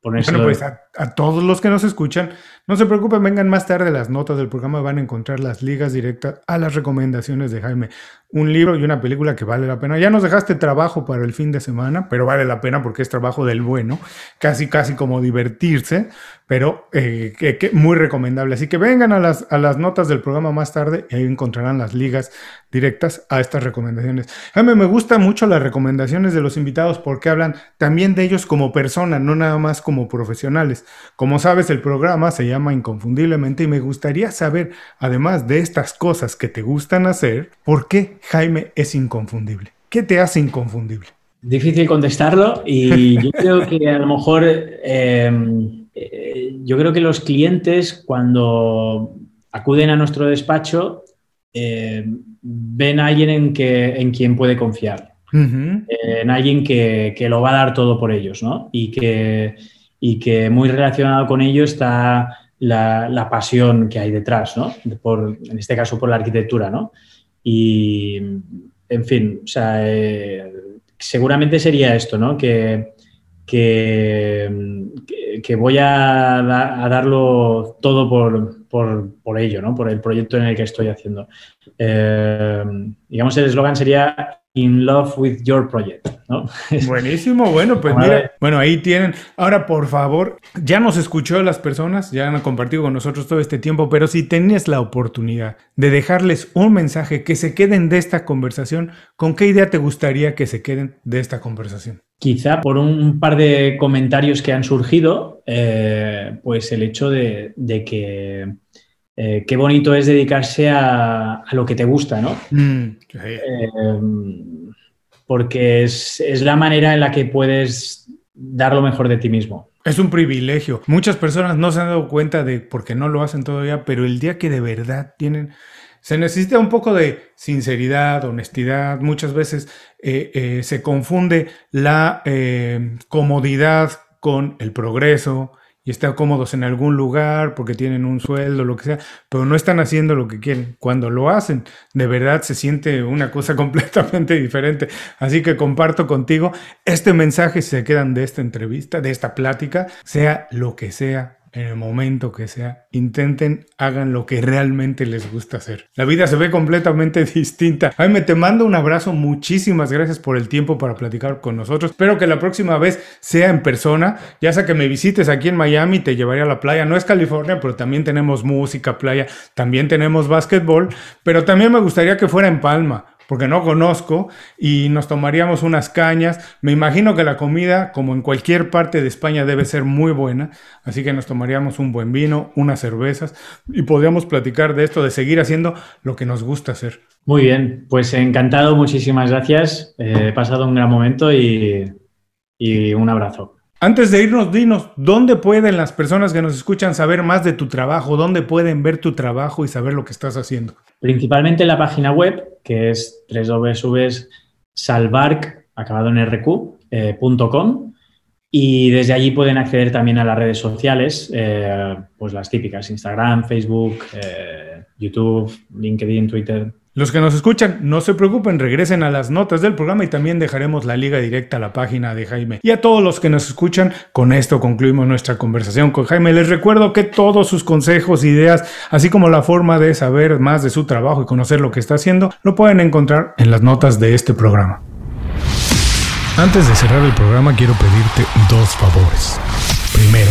Bueno, pues a, todos los que nos escuchan, no se preocupen, vengan más tarde las notas del programa, van a encontrar las ligas directas a las recomendaciones de Jaime. Un libro y una película que vale la pena. Ya nos dejaste trabajo para el fin de semana, pero vale la pena porque es trabajo del bueno, casi, casi como divertirse, pero eh, que, muy recomendable. Así que vengan a las, a las notas del programa más tarde y ahí encontrarán las ligas directas a estas recomendaciones. Jaime, me gustan mucho las recomendaciones de los invitados porque hablan también de ellos como personas, no nada más como profesionales. Como sabes, el programa se llama Inconfundiblemente y me gustaría saber, además de estas cosas que te gustan hacer, ¿por qué Jaime es inconfundible? ¿Qué te hace inconfundible? Difícil contestarlo y yo creo que a lo mejor, em, eh, yo creo que los clientes cuando acuden a nuestro despacho em, ven a alguien en, que, en quien puede confiar, en alguien que, que, lo va a dar todo por ellos, ¿no? Y que, y que muy relacionado con ello está la, pasión que hay detrás, ¿no? Por, en este caso por la arquitectura, ¿no? Y, en fin, o sea, eh, seguramente sería esto, ¿no? Que, que, que voy a, a, darlo todo por, por, por, ello, ¿no? Por el proyecto en el que estoy haciendo. Eh, digamos, el eslogan sería In Love with Your Project. ¿no? Buenísimo, bueno, pues mira, bueno, ahí tienen. Ahora, por favor, ya nos escuchó las personas, ya han compartido con nosotros todo este tiempo, pero si tenías la oportunidad de dejarles un mensaje que se queden de esta conversación, ¿con qué idea te gustaría que se queden de esta conversación? Quizá por un par de comentarios que han surgido, eh, pues el hecho de, que eh, qué bonito es dedicarse a, lo que te gusta, ¿no? Mm, eh, porque es, la manera en la que puedes dar lo mejor de ti mismo. Es un privilegio. Muchas personas no se han dado cuenta de por qué no lo hacen todavía, pero el día que de verdad tienen, se necesita un poco de sinceridad, honestidad. Muchas veces eh, eh, se confunde la eh, comodidad con el progreso, y están cómodos en algún lugar porque tienen un sueldo, lo que sea, pero no están haciendo lo que quieren. Cuando lo hacen, de verdad se siente una cosa completamente diferente. Así que comparto contigo este mensaje, si se quedan de esta entrevista, de esta plática, sea lo que sea en el momento que sea, intenten, hagan lo que realmente les gusta hacer. La vida se ve completamente distinta. Jaime, te mando un abrazo, muchísimas gracias por el tiempo para platicar con nosotros. Espero que la próxima vez sea en persona, ya sea que me visites aquí en Miami, te llevaré a la playa. No es California, pero también tenemos música, playa, también tenemos básquetbol, pero también me gustaría que fuera en Palma porque no conozco, y nos tomaríamos unas cañas. Me imagino que la comida, como en cualquier parte de España, debe ser muy buena, así que nos tomaríamos un buen vino, unas cervezas, y podríamos platicar de esto, de seguir haciendo lo que nos gusta hacer. Muy bien, pues encantado, muchísimas gracias. Eh, he pasado un gran momento y, y un abrazo. Antes de irnos, dinos, ¿dónde pueden las personas que nos escuchan saber más de tu trabajo? ¿Dónde pueden ver tu trabajo y saber lo que estás haciendo? Principalmente en la página web, que es www.salvarc, acabado en rq.com. Eh, y desde allí pueden acceder también a las redes sociales, eh, pues las típicas, Instagram, Facebook, eh, YouTube, LinkedIn, Twitter, los que nos escuchan, no se preocupen, regresen a las notas del programa y también dejaremos la liga directa a la página de Jaime. Y a todos los que nos escuchan, con esto concluimos nuestra conversación con Jaime. Les recuerdo que todos sus consejos, ideas, así como la forma de saber más de su trabajo y conocer lo que está haciendo, lo pueden encontrar en las notas de este programa. Antes de cerrar el programa, quiero pedirte dos favores. Primero,